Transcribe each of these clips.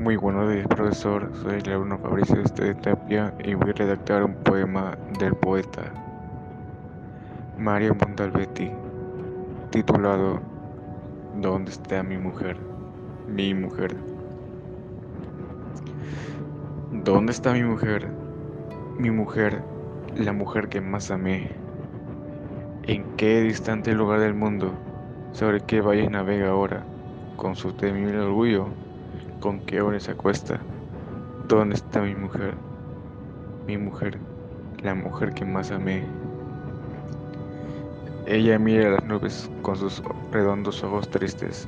Muy buenos días, profesor. Soy el alumno Fabricio de Tapia y voy a redactar un poema del poeta Mario Montalbetti titulado ¿Dónde está mi mujer? Mi mujer. ¿Dónde está mi mujer? Mi mujer, la mujer que más amé. ¿En qué distante lugar del mundo? ¿Sobre qué valle navega ahora? Con su temible orgullo con qué se acuesta, dónde está mi mujer, mi mujer, la mujer que más amé. Ella mira las nubes con sus redondos ojos tristes.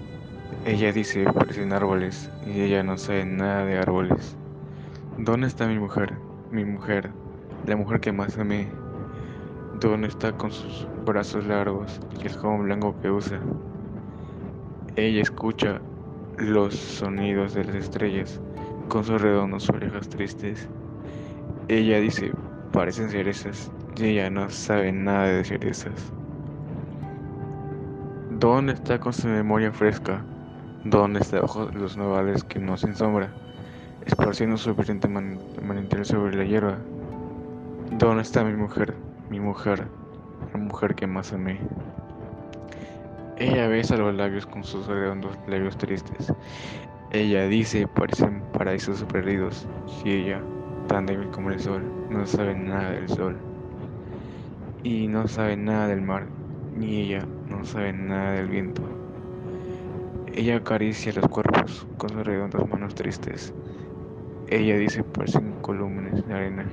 Ella dice parecen árboles y ella no sabe nada de árboles. ¿Dónde está mi mujer, mi mujer, la mujer que más amé? ¿Dónde está con sus brazos largos y el jabón blanco que usa? Ella escucha los sonidos de las estrellas con sus redondos orejas tristes. Ella dice, parecen cerezas, y ella no sabe nada de cerezas. ¿Dónde está con su memoria fresca? ¿Dónde está bajo los novales que no sin sombra, esparciendo su brillante manantial sobre la hierba? ¿Dónde está mi mujer, mi mujer, la mujer que más amé? Ella besa los labios con sus redondos labios tristes. Ella dice, parecen paraísos perdidos. Si ella, tan débil como el sol, no sabe nada del sol. Y no sabe nada del mar, ni ella no sabe nada del viento. Ella acaricia los cuerpos con sus redondas manos tristes. Ella dice, parecen columnas de arena.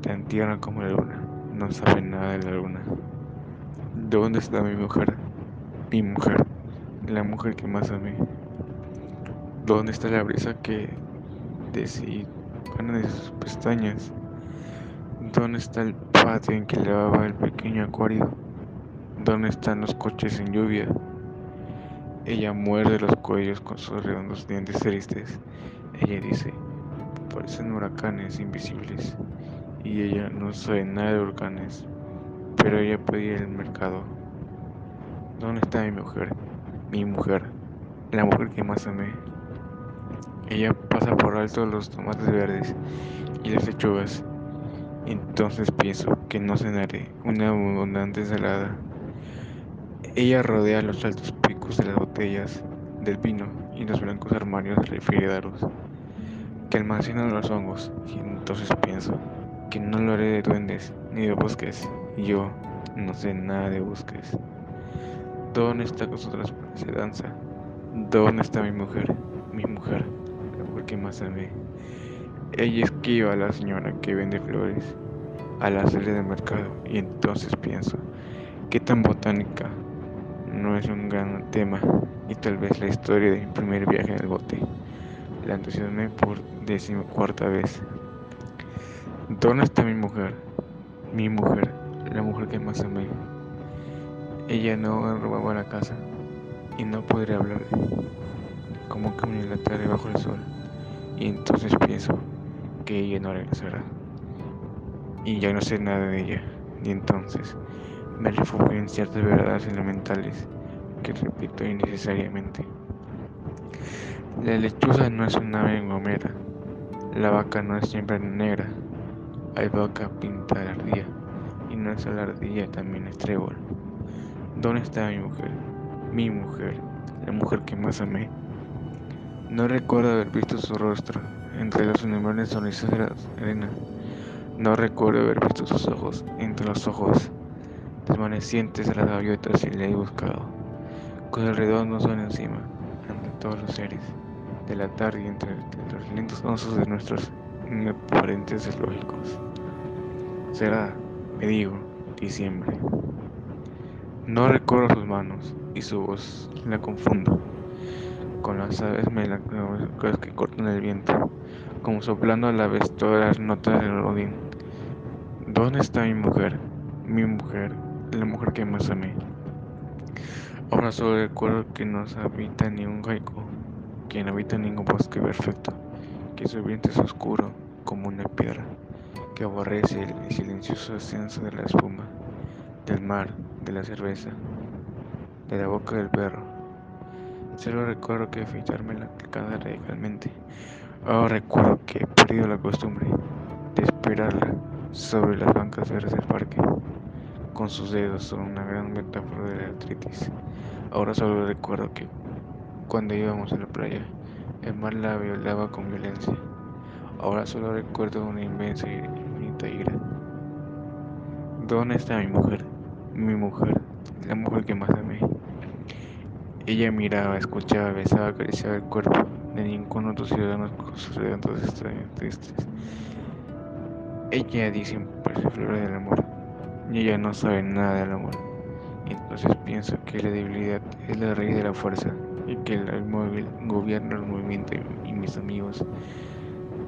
Tan tierna como la luna, no sabe nada de la luna. ¿Dónde está mi mujer? Mi mujer, la mujer que más amé. ¿Dónde está la brisa que desipana de sus pestañas? ¿Dónde está el patio en que lavaba el pequeño acuario? ¿Dónde están los coches en lluvia? Ella muerde los cuellos con sus redondos dientes tristes. Ella dice, parecen huracanes invisibles. Y ella no sabe nada de huracanes pero ella puede ir al mercado. ¿Dónde está mi mujer? Mi mujer, la mujer que más amé. Ella pasa por alto los tomates verdes y las lechugas. Entonces pienso que no cenaré una abundante ensalada. Ella rodea los altos picos de las botellas del vino y los blancos armarios refrigerados que almacenan los hongos. Y entonces pienso que no lo haré de duendes ni de bosques. Yo no sé nada de bosques. ¿Dónde está con su transparencia danza? ¿Dónde está mi mujer? Mi mujer, la mujer que más amé. Ella esquiva a la señora que vende flores a la salida del mercado y entonces pienso, ¿qué tan botánica? No es un gran tema y tal vez la historia de mi primer viaje en el bote. La entusiasmé por decimocuarta vez. ¿Dónde está mi mujer? Mi mujer la mujer que más amé. Ella no robaba la casa y no podría hablarle, como que la tarde bajo el sol. Y entonces pienso que ella no regresará. Y ya no sé nada de ella. Y entonces me refugio en ciertas verdades elementales que repito innecesariamente. La lechuza no es una ave gomera. La vaca no es siempre negra. Hay vaca pintada de ardilla y no es la ardilla también es trébol. ¿Dónde está mi mujer? Mi mujer, la mujer que más amé. No recuerdo haber visto su rostro entre los enormes sonrisas de la arena. No recuerdo haber visto sus ojos entre los ojos desvanecientes de las gaviotas y le he buscado. Con el redondo son encima, ante todos los seres de la tarde y entre, los lentos osos de nuestros aparentes lógicos. Será me digo, diciembre. No recuerdo sus manos y su voz, la confundo con las aves melancólicas que cortan el viento, como soplando a la vez todas las notas del rodín. ¿Dónde está mi mujer? Mi mujer, la mujer que más amé. Ahora solo recuerdo que no habita ni un haiku, que no habita ningún bosque perfecto, que su viento es oscuro como una piedra que aborrece el silencioso ascenso de la espuma, del mar, de la cerveza, de la boca del perro, Solo recuerdo que afeitarme la cara radicalmente. Ahora recuerdo que he perdido la costumbre de esperarla sobre las bancas verdes del parque. Con sus dedos son una gran metáfora de la artritis. Ahora solo recuerdo que cuando íbamos a la playa, el mar la violaba con violencia. Ahora solo recuerdo una inmensa y ira. ¿Dónde está mi mujer? Mi mujer, la mujer que más amé. Ella miraba, escuchaba, besaba, acariciaba el cuerpo de ningún otro ciudadano con sus eventos extraños, tristes. Ella dice flora del amor, y ella no sabe nada del amor. Entonces pienso que la debilidad es la raíz de la fuerza y que el móvil gobierna el movimiento y mis amigos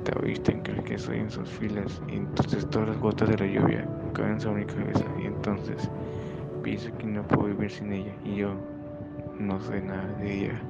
taoístas creen que soy en sus filas y entonces todas las gotas de la lluvia caen sobre mi cabeza y entonces pienso que no puedo vivir sin ella y yo no sé nada de ella.